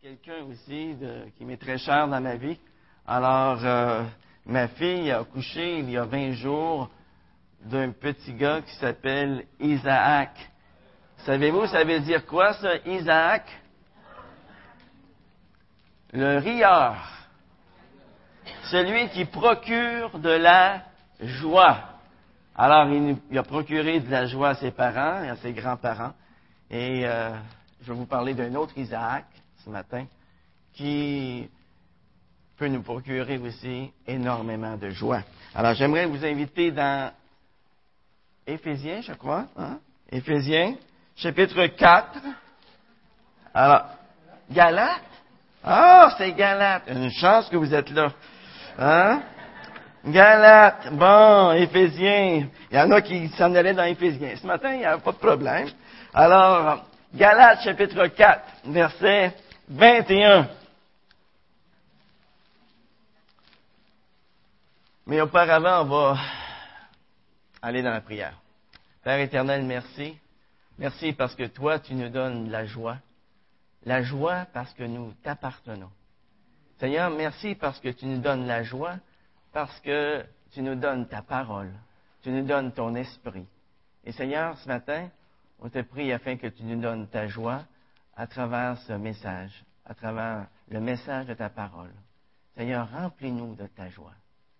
quelqu'un aussi qui m'est très cher dans ma vie. Alors, euh, ma fille a couché il y a 20 jours d'un petit gars qui s'appelle Isaac. Savez-vous, ça veut dire quoi, ça, Isaac? Le rieur. Celui qui procure de la joie. Alors, il a procuré de la joie à ses parents et à ses grands-parents. Et euh, je vais vous parler d'un autre Isaac ce matin qui peut nous procurer aussi énormément de joie. Alors, j'aimerais vous inviter dans Éphésiens, je crois. Hein? Éphésiens, chapitre 4. Alors, Galates? Ah, c'est Galates. Une chance que vous êtes là. Hein? Galates. Bon, Éphésiens. Il y en a qui s'en allaient dans Éphésiens. Ce matin, il n'y a pas de problème. Alors, Galates, chapitre 4, verset 21. Mais auparavant, on va aller dans la prière. Père éternel, merci. Merci parce que toi, tu nous donnes la joie. La joie parce que nous t'appartenons. Seigneur, merci parce que tu nous donnes la joie, parce que tu nous donnes ta parole. Tu nous donnes ton esprit. Et Seigneur, ce matin, on te prie afin que tu nous donnes ta joie à travers ce message, à travers le message de ta parole. Seigneur, remplis-nous de ta joie.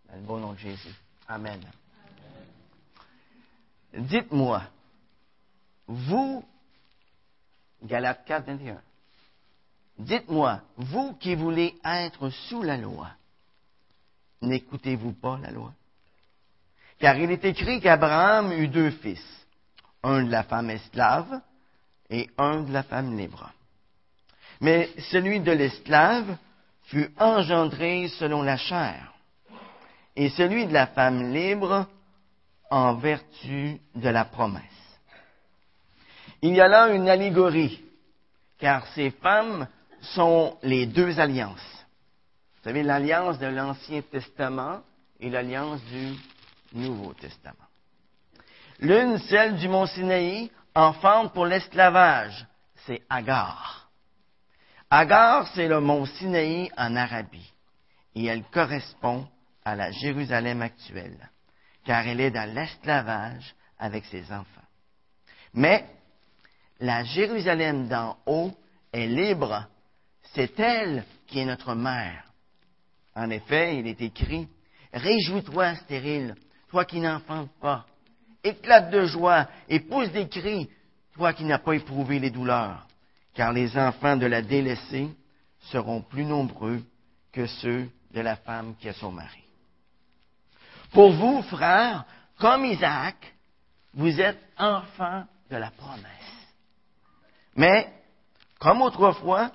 Dans le bon nom de Jésus. Amen. Dites-moi, vous, Galates 4, 21, dites-moi, vous qui voulez être sous la loi, n'écoutez-vous pas la loi? Car il est écrit qu'Abraham eut deux fils, un de la femme esclave et un de la femme libre. Mais celui de l'esclave fut engendré selon la chair, et celui de la femme libre en vertu de la promesse. Il y a là une allégorie, car ces femmes sont les deux alliances. Vous savez, l'alliance de l'Ancien Testament et l'alliance du Nouveau Testament. L'une, celle du mont Sinaï, enfante pour l'esclavage, c'est Agar. Agar, c'est le mont Sinaï en Arabie, et elle correspond à la Jérusalem actuelle, car elle est dans l'esclavage avec ses enfants. Mais la Jérusalem d'en haut est libre, c'est elle qui est notre mère. En effet, il est écrit, Réjouis-toi, stérile, toi qui n'enfantes pas. Éclate de joie et pousse des cris, toi qui n'as pas éprouvé les douleurs, car les enfants de la délaissée seront plus nombreux que ceux de la femme qui a son mari. Pour vous, frères, comme Isaac, vous êtes enfants de la promesse. Mais, comme autrefois,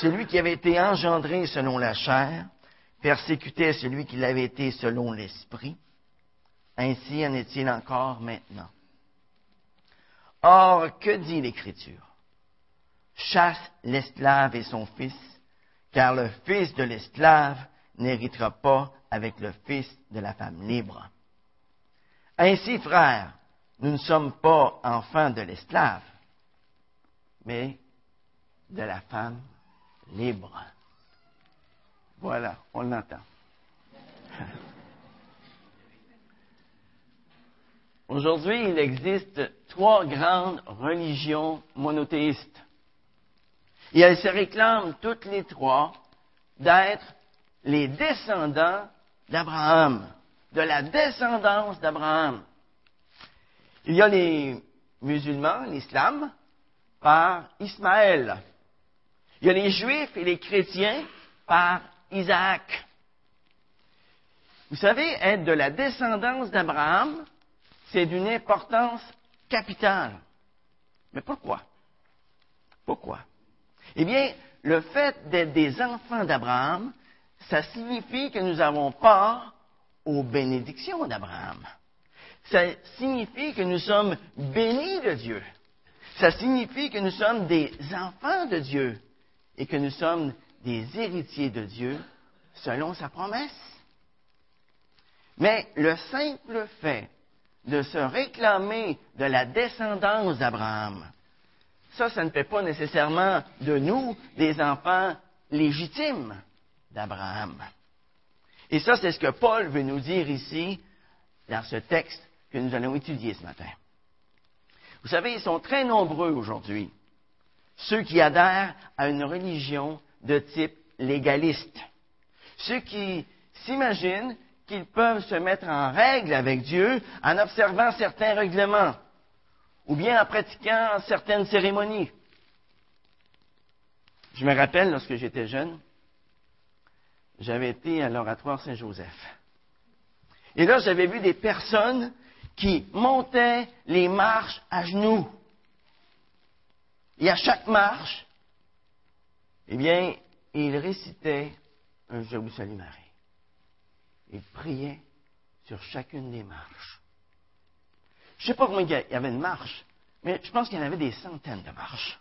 celui qui avait été engendré selon la chair persécutait celui qui l'avait été selon l'esprit, ainsi en est-il encore maintenant. Or, que dit l'Écriture? Chasse l'esclave et son fils, car le fils de l'esclave n'héritera pas avec le fils de la femme libre. Ainsi, frères, nous ne sommes pas enfants de l'esclave, mais de la femme libre. Voilà, on l'entend. Aujourd'hui, il existe trois grandes religions monothéistes. Et elles se réclament toutes les trois d'être les descendants d'Abraham, de la descendance d'Abraham. Il y a les musulmans, l'islam, par Ismaël. Il y a les juifs et les chrétiens par Isaac. Vous savez, être de la descendance d'Abraham, c'est d'une importance capitale. Mais pourquoi? Pourquoi? Eh bien, le fait d'être des enfants d'Abraham, ça signifie que nous avons part aux bénédictions d'Abraham. Ça signifie que nous sommes bénis de Dieu. Ça signifie que nous sommes des enfants de Dieu et que nous sommes des héritiers de Dieu selon sa promesse. Mais le simple fait de se réclamer de la descendance d'Abraham, ça, ça ne fait pas nécessairement de nous des enfants légitimes d'Abraham. Et ça, c'est ce que Paul veut nous dire ici dans ce texte que nous allons étudier ce matin. Vous savez, ils sont très nombreux aujourd'hui, ceux qui adhèrent à une religion de type légaliste, ceux qui s'imaginent qu'ils peuvent se mettre en règle avec Dieu en observant certains règlements ou bien en pratiquant certaines cérémonies. Je me rappelle, lorsque j'étais jeune, j'avais été à l'oratoire Saint-Joseph. Et là, j'avais vu des personnes qui montaient les marches à genoux. Et à chaque marche, eh bien, ils récitaient un Je vous salue Marie. Ils priaient sur chacune des marches. Je ne sais pas combien il y avait de marches, mais je pense qu'il y en avait des centaines de marches.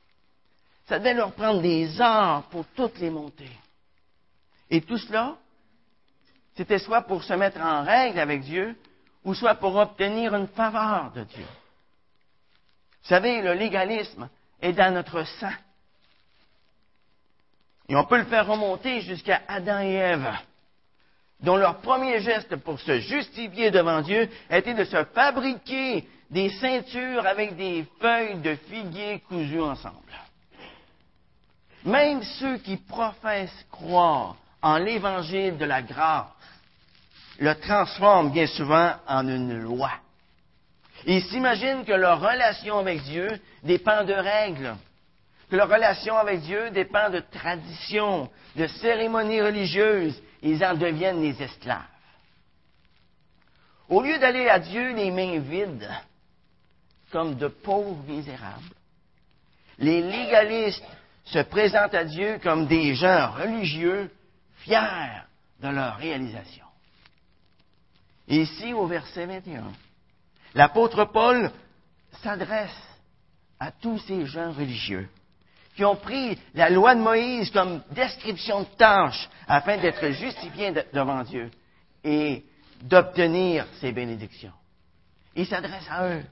Ça devait leur prendre des heures pour toutes les monter. Et tout cela, c'était soit pour se mettre en règle avec Dieu, ou soit pour obtenir une faveur de Dieu. Vous savez, le légalisme est dans notre sang. Et on peut le faire remonter jusqu'à Adam et Ève, dont leur premier geste pour se justifier devant Dieu était de se fabriquer des ceintures avec des feuilles de figuier cousues ensemble. Même ceux qui professent croire en l'évangile de la grâce le transforment bien souvent en une loi. Ils s'imaginent que leur relation avec Dieu dépend de règles, que leur relation avec Dieu dépend de traditions, de cérémonies religieuses. Ils en deviennent les esclaves. Au lieu d'aller à Dieu les mains vides, comme de pauvres misérables. Les légalistes se présentent à Dieu comme des gens religieux fiers de leur réalisation. ici, au verset 21, l'apôtre Paul s'adresse à tous ces gens religieux qui ont pris la loi de Moïse comme description de tâche afin d'être justifiés devant Dieu et d'obtenir ses bénédictions. Il s'adresse à eux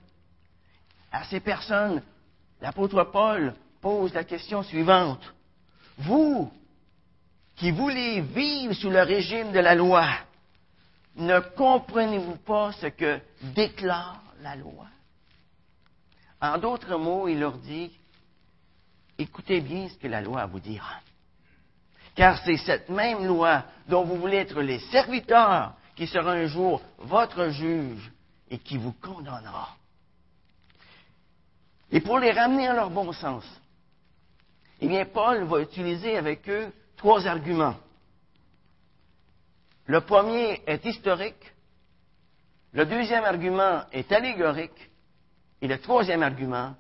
à ces personnes, l'apôtre Paul pose la question suivante. Vous, qui voulez vivre sous le régime de la loi, ne comprenez-vous pas ce que déclare la loi? En d'autres mots, il leur dit, écoutez bien ce que la loi vous dire. Car c'est cette même loi dont vous voulez être les serviteurs qui sera un jour votre juge et qui vous condamnera. Et pour les ramener à leur bon sens, eh bien, Paul va utiliser avec eux trois arguments. Le premier est historique, le deuxième argument est allégorique, et le troisième argument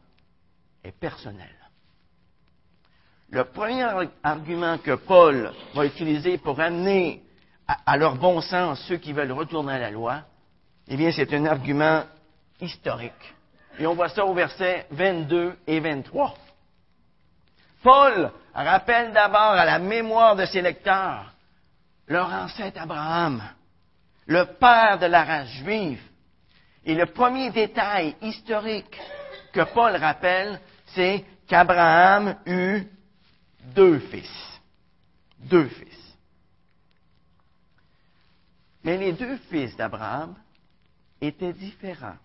est personnel. Le premier argument que Paul va utiliser pour amener à, leur bon sens ceux qui veulent retourner à la loi, eh bien, c'est un argument historique. Et on voit ça au verset 22 et 23. Paul rappelle d'abord à la mémoire de ses lecteurs leur ancêtre Abraham, le père de la race juive. Et le premier détail historique que Paul rappelle, c'est qu'Abraham eut deux fils. Deux fils. Mais les deux fils d'Abraham étaient différents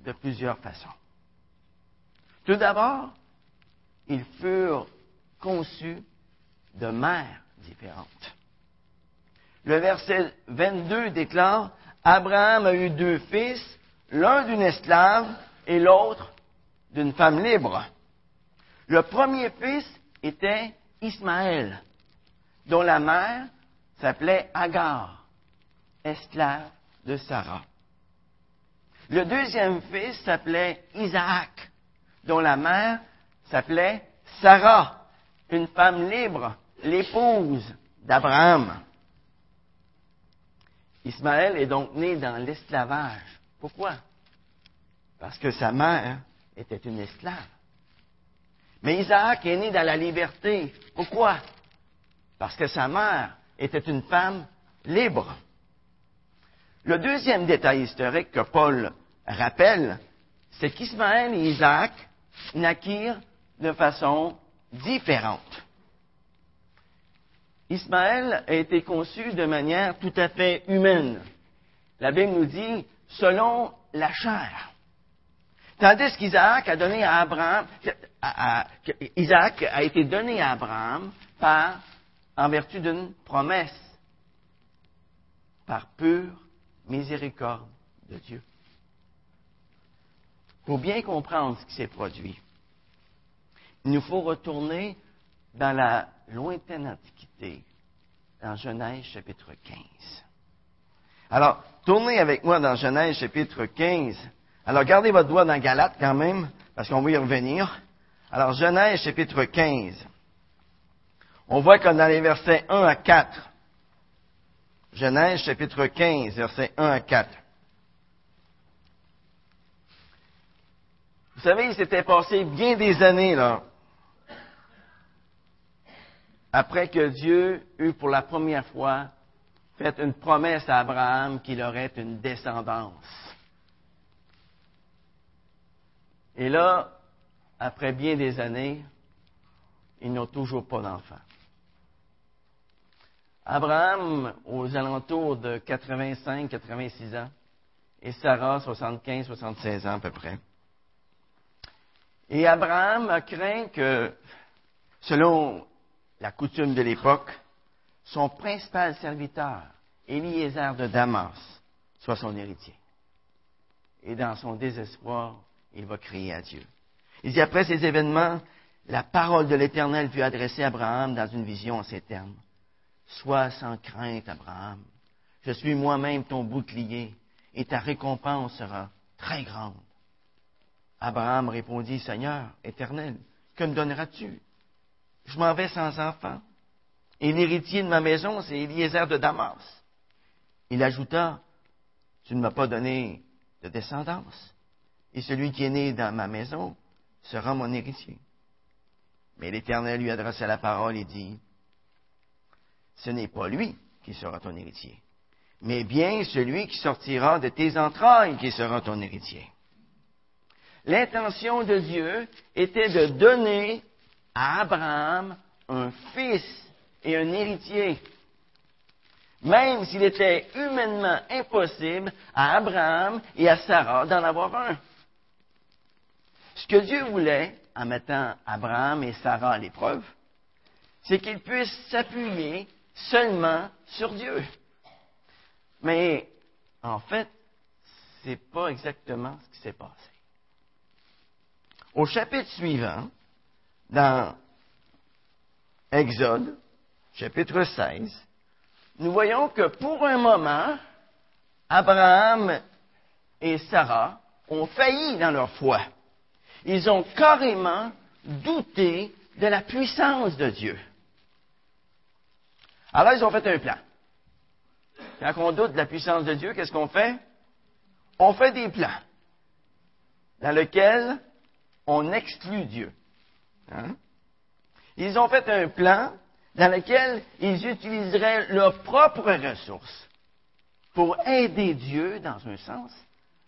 de plusieurs façons. Tout d'abord, ils furent conçus de mères différentes. Le verset 22 déclare, Abraham a eu deux fils, l'un d'une esclave et l'autre d'une femme libre. Le premier fils était Ismaël, dont la mère s'appelait Agar, esclave de Sarah. Le deuxième fils s'appelait Isaac, dont la mère s'appelait Sarah, une femme libre, l'épouse d'Abraham. Ismaël est donc né dans l'esclavage. Pourquoi? Parce que sa mère était une esclave. Mais Isaac est né dans la liberté. Pourquoi? Parce que sa mère était une femme libre. Le deuxième détail historique que Paul rappelle, c'est qu'Ismaël et Isaac naquirent de façon différente. Ismaël a été conçu de manière tout à fait humaine. La Bible nous dit selon la chair. Tandis qu'Isaac a donné à Abraham, Isaac a été donné à Abraham par, en vertu d'une promesse, par pure miséricorde de Dieu. Pour bien comprendre ce qui s'est produit, il nous faut retourner dans la lointaine Antiquité, dans Genèse chapitre 15. Alors, tournez avec moi dans Genèse chapitre 15. Alors, gardez votre doigt dans Galate quand même, parce qu'on va y revenir. Alors, Genèse chapitre 15. On voit que dans les versets 1 à 4, Genèse chapitre 15, versets 1 à 4. Vous savez, il s'était passé bien des années, là, après que Dieu eut pour la première fois fait une promesse à Abraham qu'il aurait une descendance. Et là, après bien des années, ils n'ont toujours pas d'enfant. Abraham, aux alentours de 85-86 ans, et Sarah, 75-76 ans à peu près. Et Abraham a craint que, selon la coutume de l'époque, son principal serviteur, Eliezer de Damas, soit son héritier. Et dans son désespoir, il va crier à Dieu. Il dit, après ces événements, la parole de l'Éternel fut adressée à Abraham dans une vision en ces termes. Sois sans crainte, Abraham. Je suis moi-même ton bouclier, et ta récompense sera très grande. Abraham répondit, Seigneur éternel, que me donneras-tu? Je m'en vais sans enfant. Et l'héritier de ma maison, c'est Eliezer de Damas. Il ajouta, tu ne m'as pas donné de descendance, et celui qui est né dans ma maison sera mon héritier. Mais l'Éternel lui adressa la parole et dit, ce n'est pas lui qui sera ton héritier, mais bien celui qui sortira de tes entrailles qui sera ton héritier. L'intention de Dieu était de donner à Abraham un fils et un héritier. Même s'il était humainement impossible à Abraham et à Sarah d'en avoir un. Ce que Dieu voulait, en mettant Abraham et Sarah à l'épreuve, c'est qu'ils puissent s'appuyer seulement sur Dieu. Mais, en fait, ce n'est pas exactement ce qui s'est passé. Au chapitre suivant, dans Exode, chapitre 16, nous voyons que pour un moment, Abraham et Sarah ont failli dans leur foi. Ils ont carrément douté de la puissance de Dieu. Alors ils ont fait un plan. Quand on doute de la puissance de Dieu, qu'est-ce qu'on fait? On fait des plans dans lesquels on exclut Dieu. Hein? Ils ont fait un plan dans lequel ils utiliseraient leurs propres ressources pour aider Dieu, dans un sens,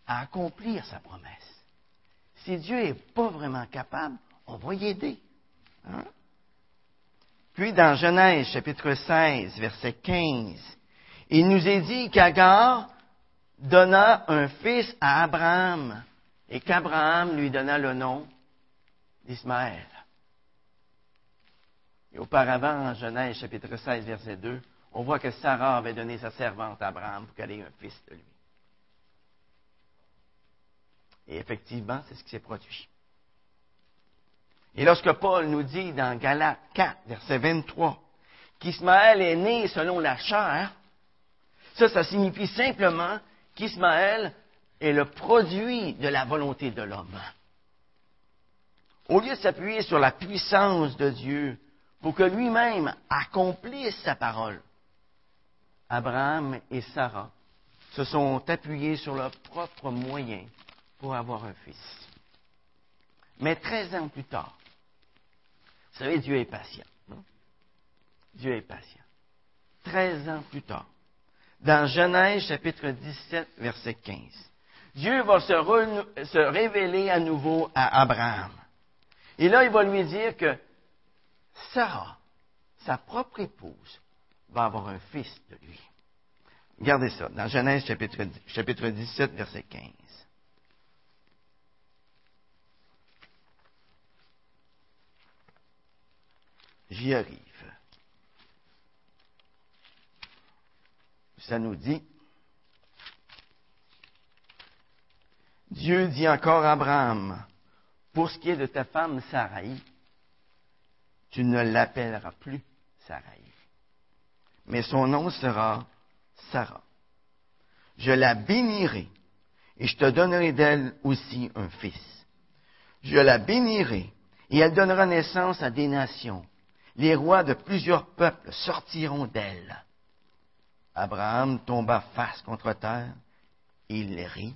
à accomplir sa promesse. Si Dieu n'est pas vraiment capable, on va y aider. Hein? Puis dans Genèse chapitre 16, verset 15, il nous est dit qu'Agar donna un fils à Abraham et qu'Abraham lui donna le nom d'Ismaël. Et auparavant, en Genèse chapitre 16, verset 2, on voit que Sarah avait donné sa servante à Abraham pour qu'elle ait un fils de lui. Et effectivement, c'est ce qui s'est produit. Et lorsque Paul nous dit dans Galates 4, verset 23, qu'Ismaël est né selon la chair, ça, ça signifie simplement qu'Ismaël est le produit de la volonté de l'homme. Au lieu de s'appuyer sur la puissance de Dieu pour que lui-même accomplisse sa parole. Abraham et Sarah se sont appuyés sur leurs propres moyens pour avoir un fils. Mais treize ans plus tard, vous savez, Dieu est patient. Dieu est patient. Treize ans plus tard, dans Genèse chapitre 17, verset 15, Dieu va se, se révéler à nouveau à Abraham. Et là, il va lui dire que Sarah, sa propre épouse, va avoir un fils de lui. Regardez ça, dans Genèse chapitre, chapitre 17, verset 15. J'y arrive. Ça nous dit, Dieu dit encore à Abraham, pour ce qui est de ta femme Sarai, tu ne l'appelleras plus Sarai, mais son nom sera Sarah. Je la bénirai et je te donnerai d'elle aussi un fils. Je la bénirai et elle donnera naissance à des nations. Les rois de plusieurs peuples sortiront d'elle. Abraham tomba face contre terre, il rit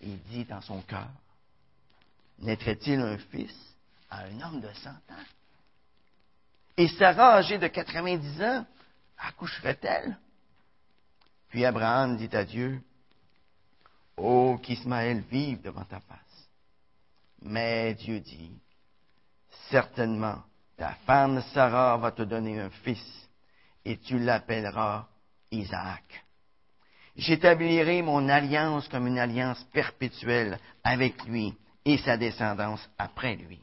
et dit dans son cœur, naîtrait-il un fils à un homme de cent ans? Et Sarah, âgée de 90 ans, accoucherait-elle? Puis Abraham dit à Dieu, Oh, qu'Ismaël vive devant ta face. Mais Dieu dit, Certainement, ta femme Sarah va te donner un fils, et tu l'appelleras Isaac. J'établirai mon alliance comme une alliance perpétuelle avec lui et sa descendance après lui.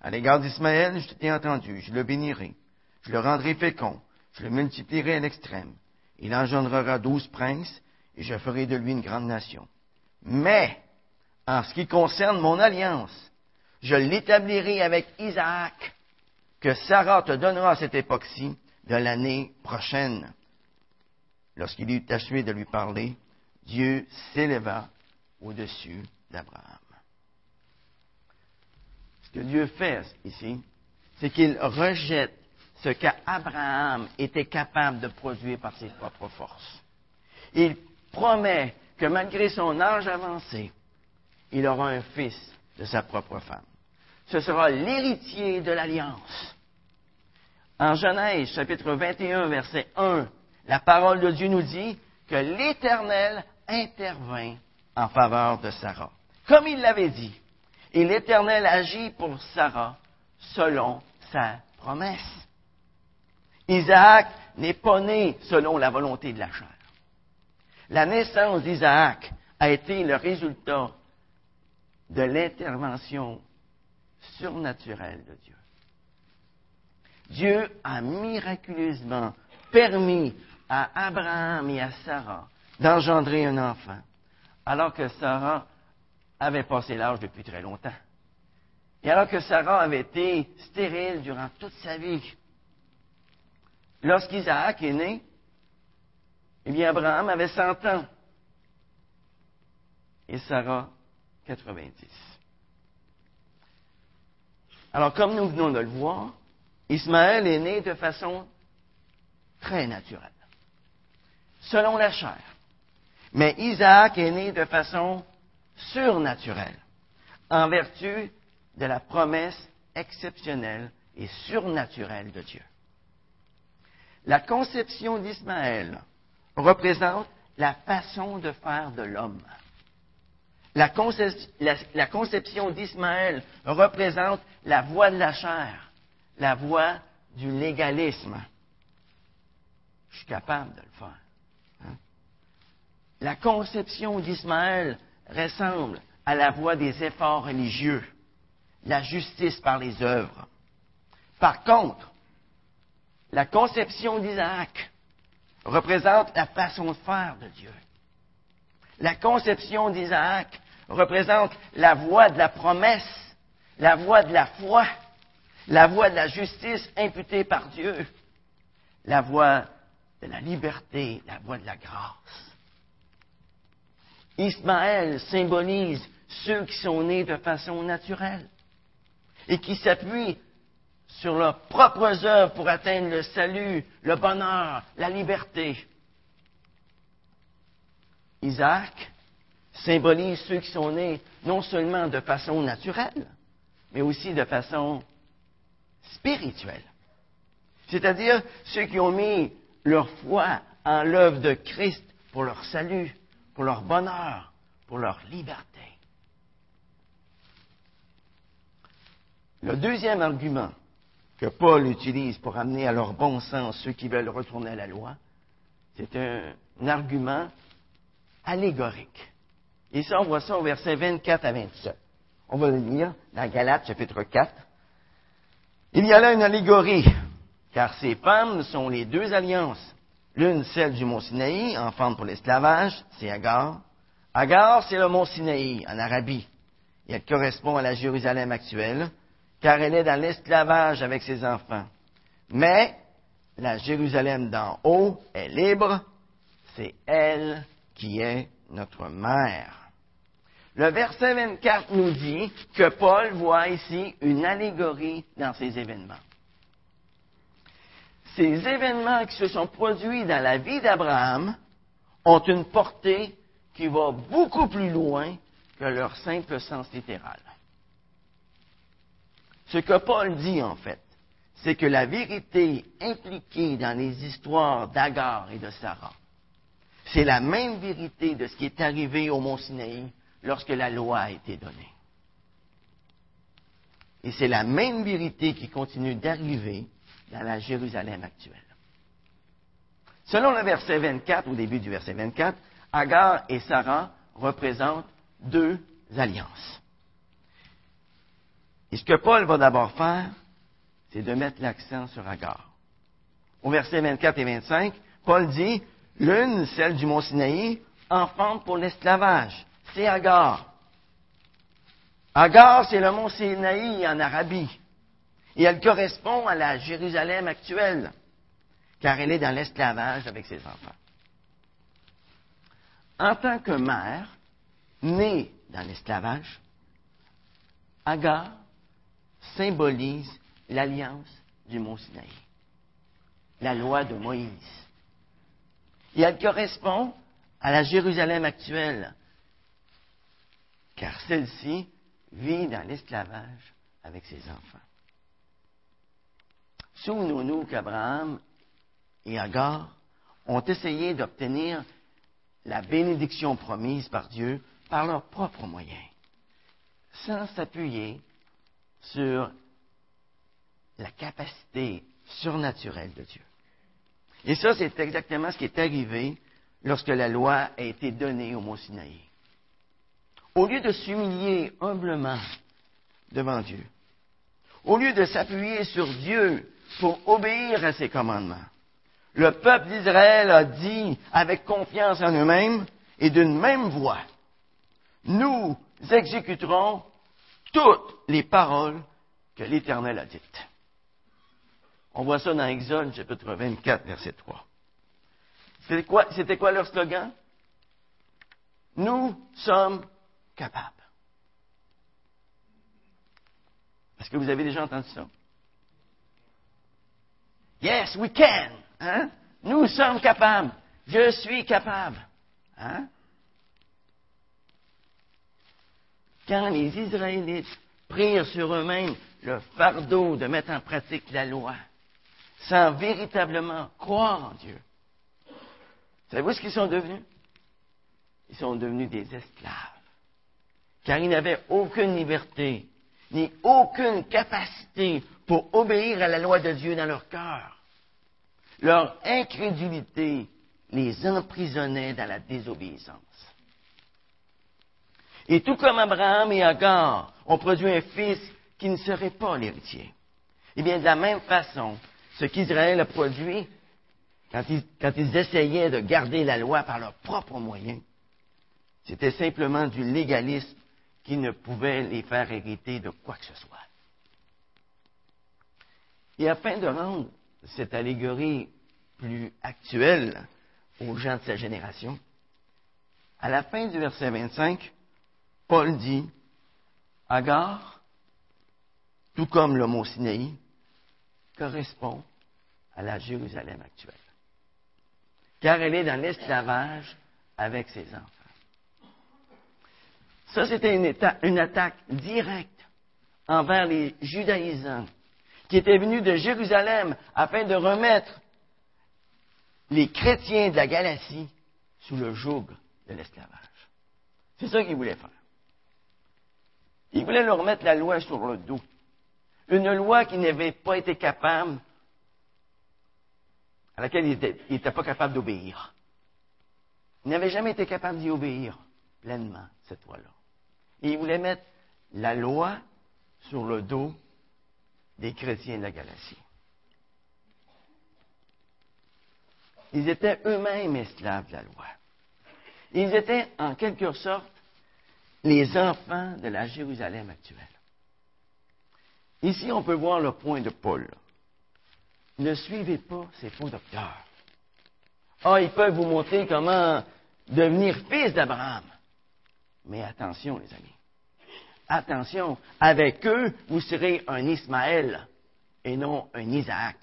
À l'égard d'Ismaël, je t'ai entendu, je le bénirai, je le rendrai fécond, je le multiplierai à l'extrême. Il engendrera douze princes, et je ferai de lui une grande nation. Mais, en ce qui concerne mon alliance, je l'établirai avec Isaac, que Sarah te donnera à cette époque-ci de l'année prochaine. Lorsqu'il eut achevé de lui parler, Dieu s'éleva au-dessus d'Abraham. Ce que Dieu fait ici, c'est qu'il rejette ce qu'Abraham était capable de produire par ses propres forces. Il promet que malgré son âge avancé, il aura un fils de sa propre femme. Ce sera l'héritier de l'alliance. En Genèse, chapitre 21, verset 1, la parole de Dieu nous dit que l'Éternel intervint en faveur de Sarah. Comme il l'avait dit. Et l'Éternel agit pour Sarah selon sa promesse. Isaac n'est pas né selon la volonté de la chair. La naissance d'Isaac a été le résultat de l'intervention surnaturelle de Dieu. Dieu a miraculeusement permis à Abraham et à Sarah d'engendrer un enfant, alors que Sarah avait passé l'âge depuis très longtemps. Et alors que Sarah avait été stérile durant toute sa vie. Lorsqu'Isaac est né, eh bien, Abraham avait 100 ans et Sarah 90. Alors, comme nous venons de le voir, Ismaël est né de façon très naturelle, selon la chair. Mais Isaac est né de façon surnaturelle, en vertu de la promesse exceptionnelle et surnaturelle de Dieu. La conception d'Ismaël représente la façon de faire de l'homme. La, conception d'Ismaël représente la voie de la chair, la voie du légalisme. Je suis capable de le faire. Hein. La conception d'Ismaël ressemble à la voie des efforts religieux, la justice par les œuvres. Par contre, la conception d'Isaac représente la façon de faire de Dieu. La conception d'Isaac représente la voie de la promesse, la voie de la foi, la voie de la justice imputée par Dieu, la voie de la liberté, la voie de la grâce. Ismaël symbolise ceux qui sont nés de façon naturelle et qui s'appuient sur leurs propres œuvres pour atteindre le salut, le bonheur, la liberté. Isaac symbolise ceux qui sont nés non seulement de façon naturelle, mais aussi de façon spirituelle. C'est-à-dire ceux qui ont mis leur foi en l'œuvre de Christ pour leur salut, pour leur bonheur, pour leur liberté. Le deuxième argument que Paul utilise pour amener à leur bon sens ceux qui veulent retourner à la loi, c'est un, argument allégorique. Et ça, on voit ça au verset 24 à 27. On va le lire dans Galates chapitre 4. Il y a là une allégorie, car ces femmes sont les deux alliances. L'une, celle du mont Sinaï, enfante pour l'esclavage, c'est Agar. Agar, c'est le mont Sinaï, en Arabie. Et elle correspond à la Jérusalem actuelle, car elle est dans l'esclavage avec ses enfants. Mais la Jérusalem d'en haut est libre, c'est elle qui est notre mère. Le verset 24 nous dit que Paul voit ici une allégorie dans ces événements. Ces événements qui se sont produits dans la vie d'Abraham ont une portée qui va beaucoup plus loin que leur simple sens littéral. Ce que Paul dit, en fait, c'est que la vérité impliquée dans les histoires d'Agar et de Sarah, c'est la même vérité de ce qui est arrivé au mont Sinaï lorsque la loi a été donnée. Et c'est la même vérité qui continue d'arriver dans la Jérusalem actuelle. Selon le verset 24, au début du verset 24, Agar et Sarah représentent deux alliances. Et ce que Paul va d'abord faire, c'est de mettre l'accent sur Agar. Au verset 24 et 25, Paul dit, l'une, celle du mont Sinaï, enfante pour l'esclavage. C'est Agar. Agar, c'est le mont Sinaï en Arabie. Et elle correspond à la Jérusalem actuelle, car elle est dans l'esclavage avec ses enfants. En tant que mère, née dans l'esclavage, Agar symbolise l'alliance du mont Sinaï, la loi de Moïse. Et elle correspond à la Jérusalem actuelle, car celle-ci vit dans l'esclavage avec ses enfants. Souvenons-nous qu'Abraham et Agar ont essayé d'obtenir la bénédiction promise par Dieu par leurs propres moyens, sans s'appuyer sur la capacité surnaturelle de Dieu. Et ça, c'est exactement ce qui est arrivé lorsque la loi a été donnée au mont Sinaï. Au lieu de s'humilier humblement devant Dieu, au lieu de s'appuyer sur Dieu pour obéir à ses commandements, le peuple d'Israël a dit avec confiance en eux-mêmes et d'une même voix, nous exécuterons toutes les paroles que l'Éternel a dites. On voit ça dans Exode, chapitre 24, verset 3. C'était quoi, leur slogan? Nous sommes capables. Est-ce que vous avez déjà entendu ça? Yes, we can. Hein? Nous sommes capables. Je suis capable. Hein? Quand les Israélites prirent sur eux-mêmes le fardeau de mettre en pratique la loi, sans véritablement croire en Dieu, savez-vous ce qu'ils sont devenus? Ils sont devenus des esclaves. Car ils n'avaient aucune liberté, ni aucune capacité pour obéir à la loi de Dieu dans leur cœur. Leur incrédulité les emprisonnait dans la désobéissance. Et tout comme Abraham et Agar ont produit un fils qui ne serait pas l'héritier, eh bien, de la même façon, ce qu'Israël a produit, quand ils, quand ils essayaient de garder la loi par leurs propres moyens, c'était simplement du légalisme qui ne pouvait les faire hériter de quoi que ce soit. Et afin de rendre cette allégorie plus actuelle aux gens de sa génération, à la fin du verset 25, Paul dit, Agar, tout comme le mot Sinaï, correspond à la Jérusalem actuelle. Car elle est dans l'esclavage avec ses enfants. Ça, c'était une, attaque directe envers les judaïsants qui étaient venus de Jérusalem afin de remettre les chrétiens de la Galatie sous le joug de l'esclavage. C'est ça qu'il voulait faire. Il voulait leur mettre la loi sur le dos. Une loi qui n'avait pas été capable, à laquelle il n'était pas capable d'obéir. Il n'avait jamais été capable d'y obéir pleinement, cette loi-là. Et il voulait mettre la loi sur le dos des chrétiens de la Galatie. Ils étaient eux-mêmes esclaves de la loi. Ils étaient en quelque sorte les enfants de la Jérusalem actuelle. Ici, on peut voir le point de Paul. Ne suivez pas ces faux docteurs. Ah, ils peuvent vous montrer comment devenir fils d'Abraham. Mais attention, les amis. Attention, avec eux, vous serez un Ismaël et non un Isaac.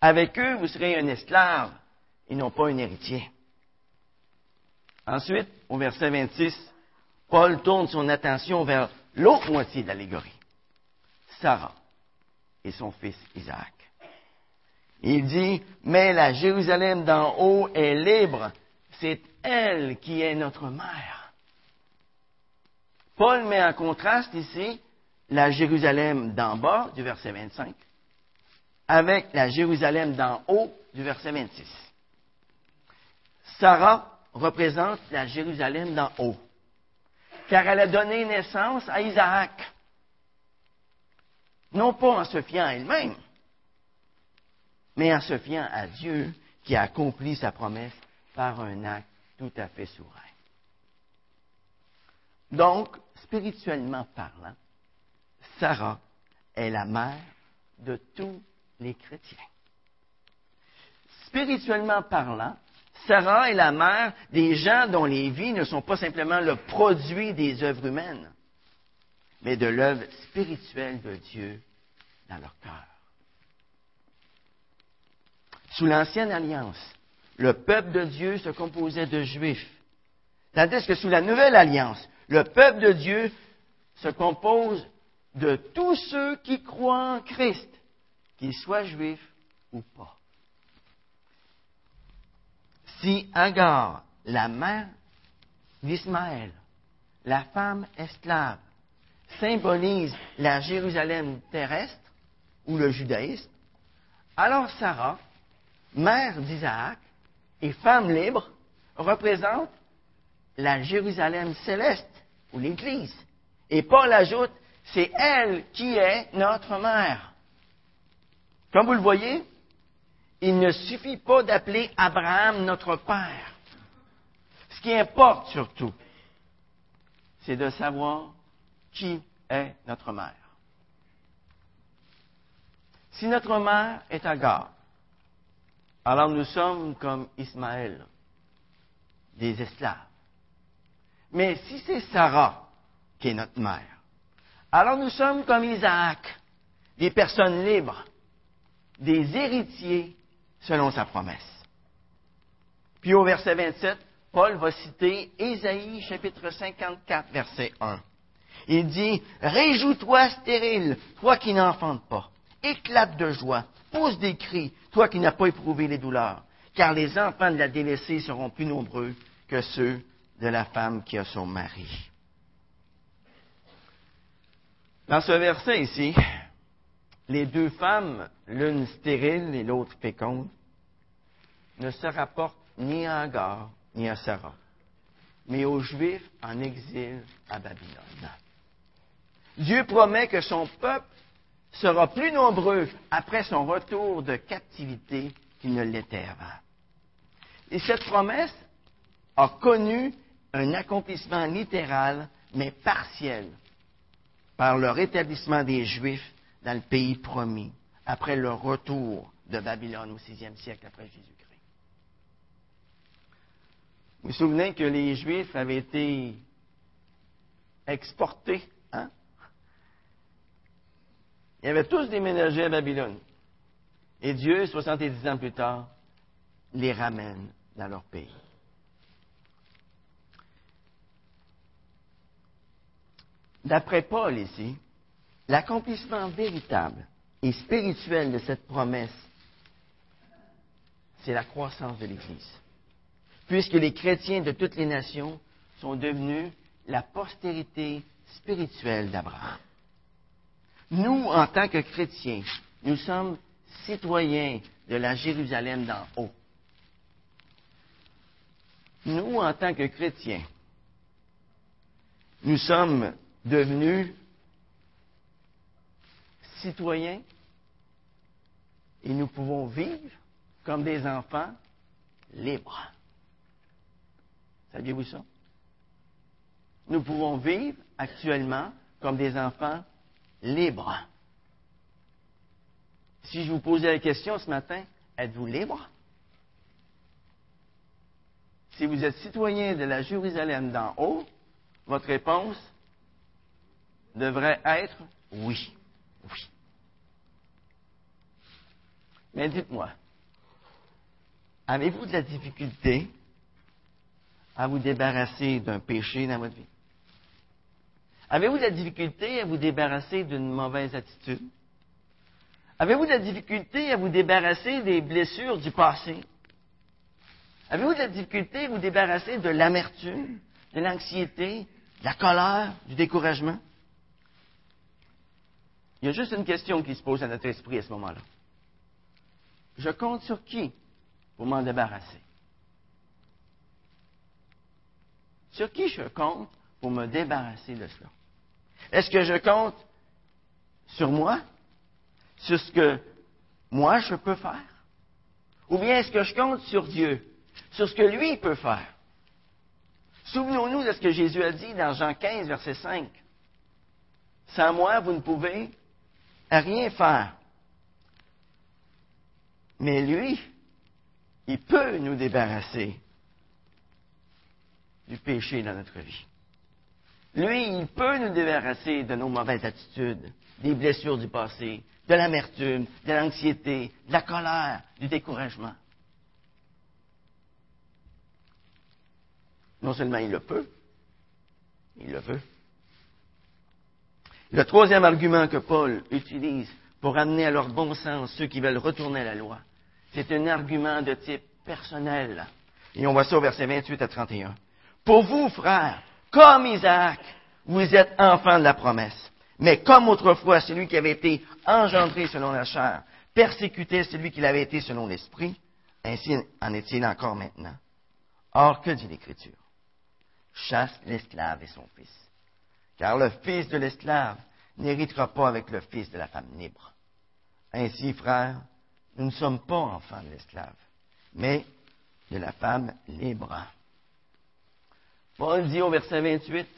Avec eux, vous serez un esclave et non pas un héritier. Ensuite, au verset 26, Paul tourne son attention vers l'autre moitié de l'allégorie, Sarah et son fils Isaac. Il dit, mais la Jérusalem d'en haut est libre, c'est elle qui est notre mère. Paul met en contraste ici la Jérusalem d'en bas, du verset 25, avec la Jérusalem d'en haut, du verset 26. Sarah représente la Jérusalem d'en haut, car elle a donné naissance à Isaac, non pas en se fiant à elle-même, mais en se fiant à Dieu qui a accompli sa promesse par un acte tout à fait souverain. Donc, spirituellement parlant, Sarah est la mère de tous les chrétiens. Spirituellement parlant, Sarah est la mère des gens dont les vies ne sont pas simplement le produit des œuvres humaines, mais de l'œuvre spirituelle de Dieu dans leur cœur. Sous l'Ancienne Alliance, le peuple de Dieu se composait de Juifs, tandis que sous la Nouvelle Alliance, le peuple de Dieu se compose de tous ceux qui croient en Christ, qu'ils soient juifs ou pas. Si Agar, la mère d'Ismaël, la femme esclave, symbolise la Jérusalem terrestre ou le judaïsme, alors Sarah, mère d'Isaac et femme libre, représente la Jérusalem céleste ou l'Église. Et Paul ajoute, c'est elle qui est notre mère. Comme vous le voyez, il ne suffit pas d'appeler Abraham notre père. Ce qui importe surtout, c'est de savoir qui est notre mère. Si notre mère est Agar, alors nous sommes comme Ismaël, des esclaves. Mais si c'est Sarah qui est notre mère, alors nous sommes comme Isaac, des personnes libres, des héritiers selon sa promesse. Puis au verset 27, Paul va citer Ésaïe chapitre 54, verset 1. Il dit, Réjouis-toi stérile, toi qui n'enfantes pas. Éclate de joie, pousse des cris, toi qui n'as pas éprouvé les douleurs, car les enfants de la délaissée seront plus nombreux que ceux de la femme qui a son mari. Dans ce verset ici, les deux femmes, l'une stérile et l'autre féconde, ne se rapportent ni à Agar ni à Sarah, mais aux Juifs en exil à Babylone. Dieu promet que son peuple sera plus nombreux après son retour de captivité qu'il ne l'était avant. Et cette promesse a connu un accomplissement littéral, mais partiel, par le rétablissement des Juifs dans le pays promis, après leur retour de Babylone au sixième siècle après Jésus-Christ. Vous vous souvenez que les Juifs avaient été exportés, hein? Ils avaient tous déménagé à Babylone. Et Dieu, 70 ans plus tard, les ramène dans leur pays. D'après Paul ici, L'accomplissement véritable et spirituel de cette promesse, c'est la croissance de l'Église. Puisque les chrétiens de toutes les nations sont devenus la postérité spirituelle d'Abraham. Nous, en tant que chrétiens, nous sommes citoyens de la Jérusalem d'en haut. Nous, en tant que chrétiens, nous sommes devenus citoyens et nous pouvons vivre comme des enfants libres. Saviez-vous ça? Nous pouvons vivre actuellement comme des enfants libres. Si je vous posais la question ce matin, êtes-vous libre? Si vous êtes citoyen de la Jérusalem d'en haut, votre réponse devrait être oui. Oui. Mais dites-moi, avez-vous de la difficulté à vous débarrasser d'un péché dans votre vie? Avez-vous de la difficulté à vous débarrasser d'une mauvaise attitude? Avez-vous de la difficulté à vous débarrasser des blessures du passé? Avez-vous de la difficulté à vous débarrasser de l'amertume, de l'anxiété, de la colère, du découragement? Il y a juste une question qui se pose à notre esprit à ce moment-là. Je compte sur qui pour m'en débarrasser? Sur qui je compte pour me débarrasser de cela? Est-ce que je compte sur moi? Sur ce que moi je peux faire? Ou bien est-ce que je compte sur Dieu? Sur ce que lui peut faire? Souvenons-nous de ce que Jésus a dit dans Jean 15, verset 5. Sans moi, vous ne pouvez rien faire. Mais lui, il peut nous débarrasser du péché dans notre vie. Lui, il peut nous débarrasser de nos mauvaises attitudes, des blessures du passé, de l'amertume, de l'anxiété, de la colère, du découragement. Non seulement il le peut, il le veut. Le troisième argument que Paul utilise pour amener à leur bon sens ceux qui veulent retourner à la loi, c'est un argument de type personnel. Et on voit ça au verset 28 à 31. Pour vous, frères, comme Isaac, vous êtes enfants de la promesse. Mais comme autrefois, celui qui avait été engendré selon la chair persécutait celui qui l'avait été selon l'esprit, ainsi en est-il encore maintenant. Or, que dit l'Écriture? Chasse l'esclave et son fils. Car le fils de l'esclave n'héritera pas avec le fils de la femme libre. Ainsi, frères, nous ne sommes pas enfants de l'esclave, mais de la femme libre. Paul dit au verset 28,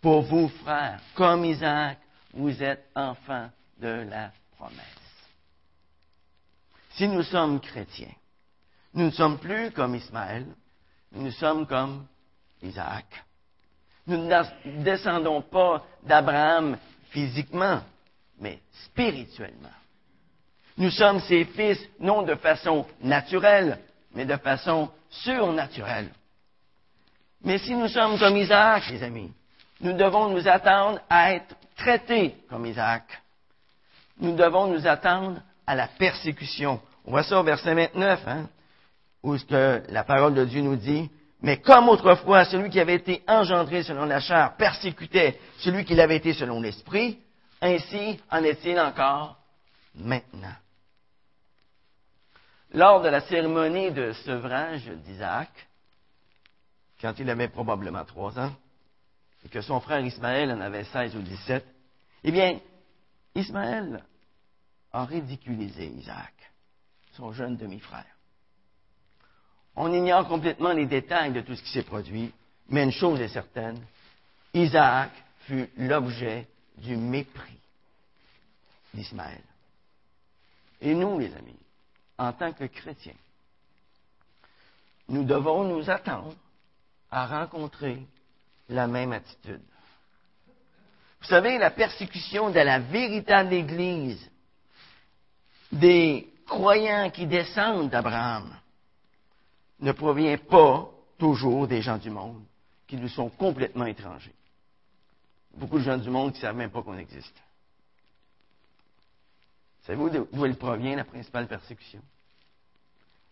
Pour vous, frères, comme Isaac, vous êtes enfants de la promesse. Si nous sommes chrétiens, nous ne sommes plus comme Ismaël, nous sommes comme Isaac. Nous ne descendons pas d'Abraham physiquement, mais spirituellement. Nous sommes ses fils non de façon naturelle, mais de façon surnaturelle. Mais si nous sommes comme Isaac, les amis, nous devons nous attendre à être traités comme Isaac. Nous devons nous attendre à la persécution. On voit ça au verset 29, hein, où la parole de Dieu nous dit, mais comme autrefois, celui qui avait été engendré selon la chair persécutait celui qui l'avait été selon l'esprit, ainsi en est-il encore maintenant. Lors de la cérémonie de sevrage d'Isaac, quand il avait probablement trois ans, et que son frère Ismaël en avait seize ou dix-sept, eh bien, Ismaël a ridiculisé Isaac, son jeune demi-frère. On ignore complètement les détails de tout ce qui s'est produit, mais une chose est certaine, Isaac fut l'objet du mépris d'Ismaël. Et nous, les amis, en tant que chrétiens, nous devons nous attendre à rencontrer la même attitude. Vous savez, la persécution de la véritable Église, des croyants qui descendent d'Abraham, ne provient pas toujours des gens du monde qui nous sont complètement étrangers. Beaucoup de gens du monde qui ne savent même pas qu'on existe. Savez-vous d'où elle provient, la principale persécution?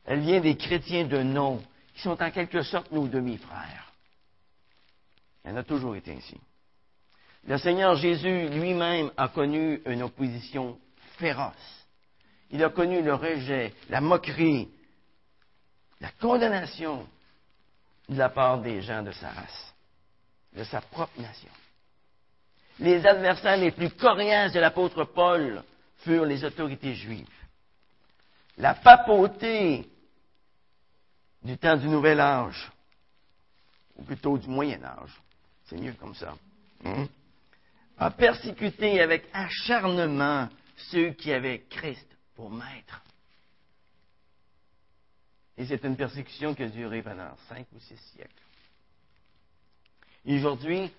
Elle vient des chrétiens de nom, qui sont en quelque sorte nos demi-frères. Elle a toujours été ainsi. Le Seigneur Jésus lui-même a connu une opposition féroce. Il a connu le rejet, la moquerie, la condamnation de la part des gens de sa race, de sa propre nation. Les adversaires les plus coriaces de l'apôtre Paul furent les autorités juives. La papauté du temps du Nouvel Âge, ou plutôt du Moyen Âge, c'est mieux comme ça, hein, a persécuté avec acharnement ceux qui avaient Christ pour maître. Et c'est une persécution qui a duré pendant cinq ou six siècles. aujourd'hui,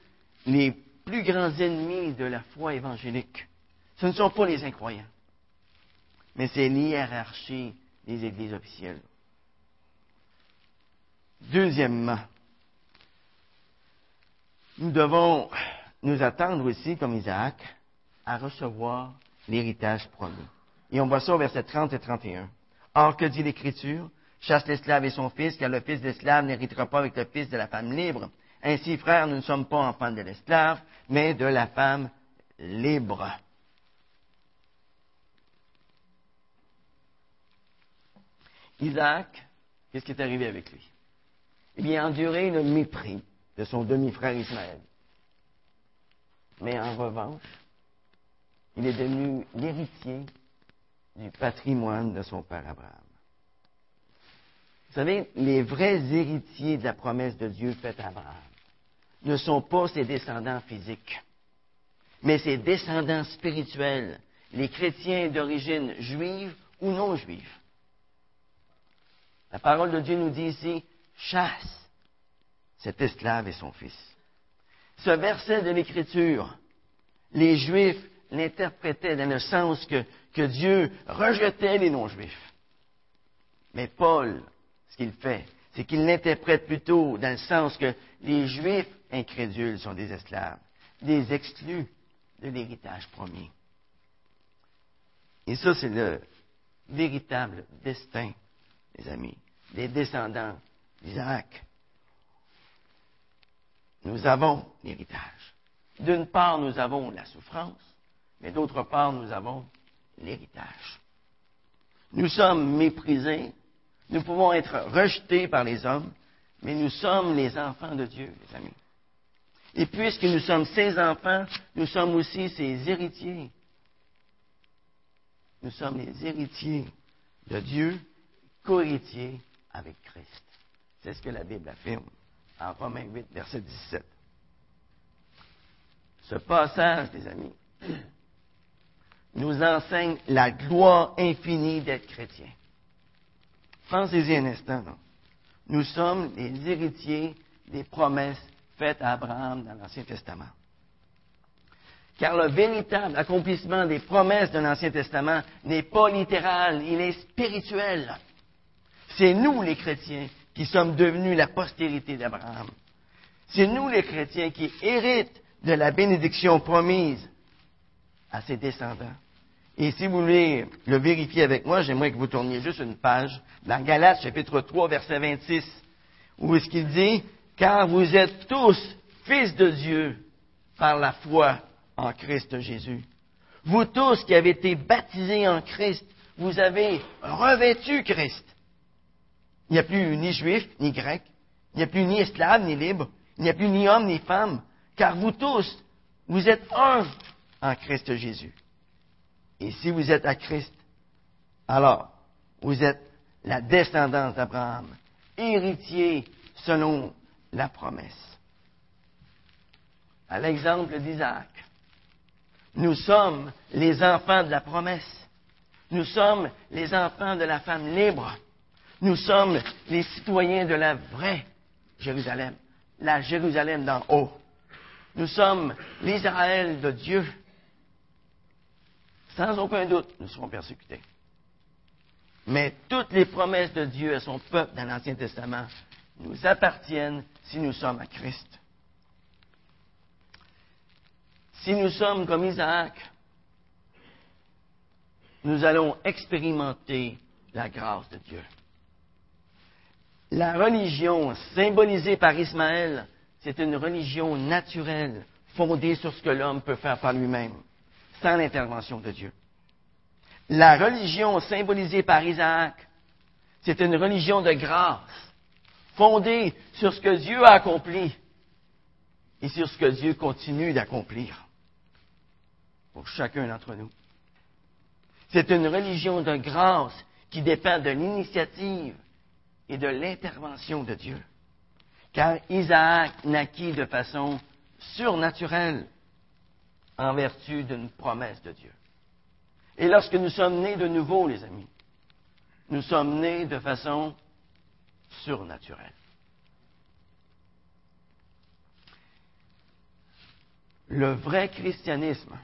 les plus grands ennemis de la foi évangélique, ce ne sont pas les incroyants, mais c'est l'hiérarchie des églises officielles. Deuxièmement, nous devons nous attendre aussi, comme Isaac, à recevoir l'héritage promis. Et on voit ça au verset 30 et 31. Or, que dit l'Écriture? Chasse l'esclave et son fils, car le fils d'esclave n'héritera pas avec le fils de la femme libre. Ainsi, frères, nous ne sommes pas enfants de l'esclave, mais de la femme libre. Isaac, qu'est-ce qui est arrivé avec lui? Il a enduré le mépris de son demi-frère Ismaël. Mais en revanche, il est devenu l'héritier du patrimoine de son père Abraham. Vous savez, les vrais héritiers de la promesse de Dieu faite à Abraham ne sont pas ses descendants physiques, mais ses descendants spirituels, les chrétiens d'origine juive ou non juive. La parole de Dieu nous dit ici, chasse cet esclave et son fils. Ce verset de l'Écriture, les Juifs l'interprétaient dans le sens que, que Dieu rejetait les non-Juifs. Mais Paul, ce qu'il fait, c'est qu'il l'interprète plutôt dans le sens que les Juifs incrédules sont des esclaves, des exclus de l'héritage promis. Et ça, c'est le véritable destin, les amis, des descendants d'Isaac nous avons l'héritage. D'une part, nous avons la souffrance, mais d'autre part, nous avons l'héritage. Nous sommes méprisés, nous pouvons être rejetés par les hommes, mais nous sommes les enfants de Dieu, les amis. Et puisque nous sommes ses enfants, nous sommes aussi ses héritiers. Nous sommes les héritiers de Dieu, co-héritiers avec Christ. C'est ce que la Bible affirme en Romains 8, verset 17. Ce passage, les amis, nous enseigne la gloire infinie d'être chrétien. Pensez-y un instant. Nous sommes les héritiers des promesses faites à Abraham dans l'Ancien Testament. Car le véritable accomplissement des promesses de l'Ancien Testament n'est pas littéral, il est spirituel. C'est nous, les chrétiens, qui sommes devenus la postérité d'Abraham. C'est nous les chrétiens qui héritent de la bénédiction promise à ses descendants. Et si vous voulez le vérifier avec moi, j'aimerais que vous tourniez juste une page dans Galates chapitre 3 verset 26, où est-ce qu'il dit, car vous êtes tous fils de Dieu par la foi en Christ Jésus. Vous tous qui avez été baptisés en Christ, vous avez revêtu Christ. Il n'y a plus ni juif, ni grec. Il n'y a plus ni esclave, ni libre. Il n'y a plus ni homme, ni femme. Car vous tous, vous êtes un en Christ Jésus. Et si vous êtes à Christ, alors vous êtes la descendance d'Abraham, héritier selon la promesse. À l'exemple d'Isaac, nous sommes les enfants de la promesse. Nous sommes les enfants de la femme libre. Nous sommes les citoyens de la vraie Jérusalem, la Jérusalem d'en haut. Nous sommes l'Israël de Dieu. Sans aucun doute, nous serons persécutés. Mais toutes les promesses de Dieu à son peuple dans l'Ancien Testament nous appartiennent si nous sommes à Christ. Si nous sommes comme Isaac, nous allons expérimenter la grâce de Dieu la religion symbolisée par Ismaël c'est une religion naturelle, fondée sur ce que l'homme peut faire par lui-même, sans l'intervention de Dieu. La religion symbolisée par Isaac, c'est une religion de grâce, fondée sur ce que Dieu a accompli et sur ce que Dieu continue d'accomplir pour chacun d'entre nous. C'est une religion de grâce qui dépend de l'initiative et de l'intervention de Dieu. Car Isaac naquit de façon surnaturelle en vertu d'une promesse de Dieu. Et lorsque nous sommes nés de nouveau, les amis, nous sommes nés de façon surnaturelle. Le vrai christianisme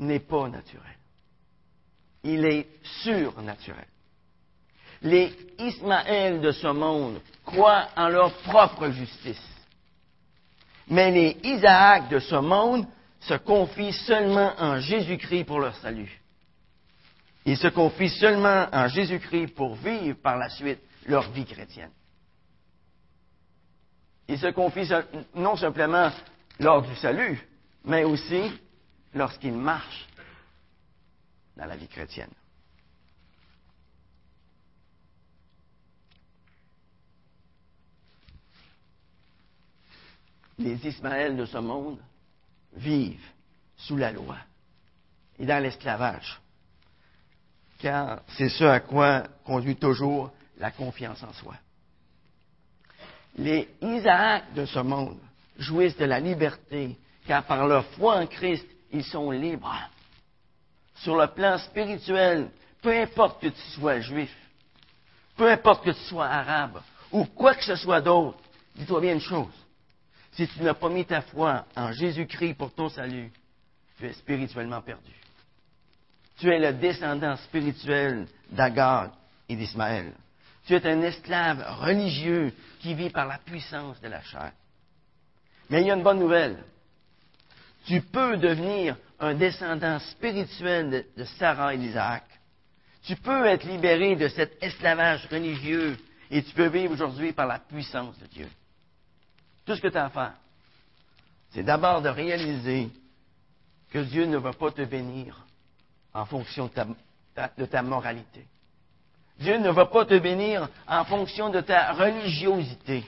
n'est pas naturel. Il est surnaturel. Les Ismaël de ce monde croient en leur propre justice. Mais les Isaac de ce monde se confient seulement en Jésus-Christ pour leur salut. Ils se confient seulement en Jésus-Christ pour vivre par la suite leur vie chrétienne. Ils se confient non simplement lors du salut, mais aussi lorsqu'ils marchent dans la vie chrétienne. Les Ismaël de ce monde vivent sous la loi et dans l'esclavage, car c'est ce à quoi conduit toujours la confiance en soi. Les Isaac de ce monde jouissent de la liberté, car par leur foi en Christ, ils sont libres. Sur le plan spirituel, peu importe que tu sois juif, peu importe que tu sois arabe, ou quoi que ce soit d'autre, dis-toi bien une chose. Si tu n'as pas mis ta foi en Jésus-Christ pour ton salut, tu es spirituellement perdu. Tu es le descendant spirituel d'Agar et d'Ismaël. Tu es un esclave religieux qui vit par la puissance de la chair. Mais il y a une bonne nouvelle. Tu peux devenir un descendant spirituel de, Sarah et d'Isaac. Tu peux être libéré de cet esclavage religieux et tu peux vivre aujourd'hui par la puissance de Dieu. Tout ce que tu as à faire, c'est d'abord de réaliser que Dieu ne va pas te bénir en fonction de ta, moralité. Dieu ne va pas te bénir en fonction de ta religiosité.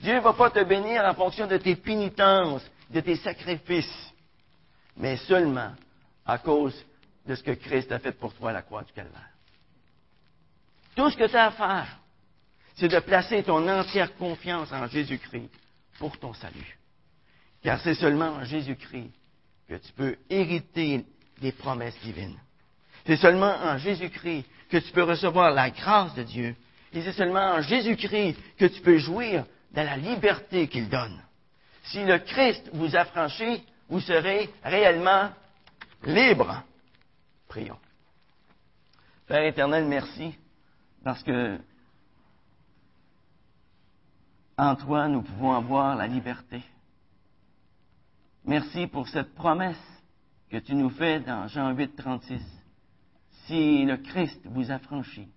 Dieu ne va pas te bénir en fonction de tes pénitences, de tes sacrifices, mais seulement à cause de ce que Christ a fait pour toi à la croix du Calvaire. Tout ce que tu as à faire, c'est de placer ton entière confiance en Jésus-Christ pour ton salut. Car c'est seulement en Jésus-Christ que tu peux hériter des promesses divines. C'est seulement en Jésus-Christ que tu peux recevoir la grâce de Dieu. Et c'est seulement en Jésus-Christ que tu peux jouir de la liberté qu'il donne. Si le Christ vous a franchi, vous serez réellement libre. Prions. Père éternel, merci, parce que en toi, nous pouvons avoir la liberté. Merci pour cette promesse que tu nous fais dans Jean 8, 36. Si le Christ vous a franchi,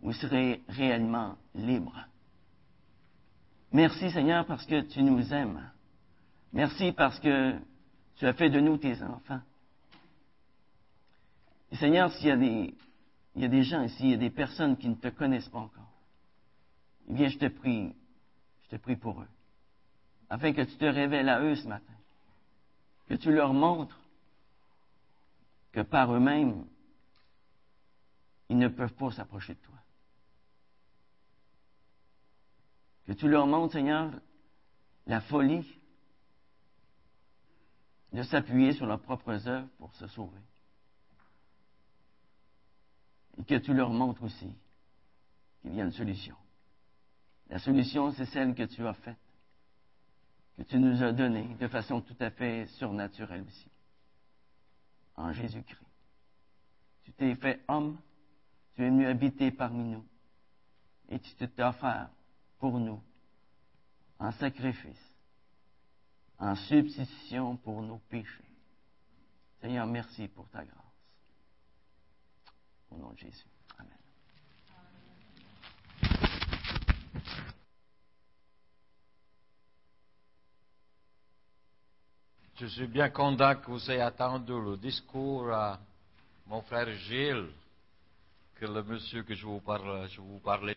vous serez réellement libre. Merci Seigneur parce que tu nous aimes. Merci parce que tu as fait de nous tes enfants. Et Seigneur, s'il y a des, il y a des gens ici, il y a des personnes qui ne te connaissent pas encore, eh bien, je te prie, je te prie pour eux, afin que tu te révèles à eux ce matin, que tu leur montres que par eux-mêmes, ils ne peuvent pas s'approcher de toi. Que tu leur montres, Seigneur, la folie de s'appuyer sur leurs propres œuvres pour se sauver. Et que tu leur montres aussi qu'il y a une solution. La solution, c'est celle que tu as faite, que tu nous as donnée de façon tout à fait surnaturelle aussi, en Jésus-Christ. Tu t'es fait homme, tu es venu habiter parmi nous, et tu t'es offert pour nous en sacrifice, en substitution pour nos péchés. Seigneur, merci pour ta grâce. Au nom de Jésus. Je suis bien content que vous ayez attendu le discours à mon frère Gilles, que le monsieur que je vous, parle, je vous parlais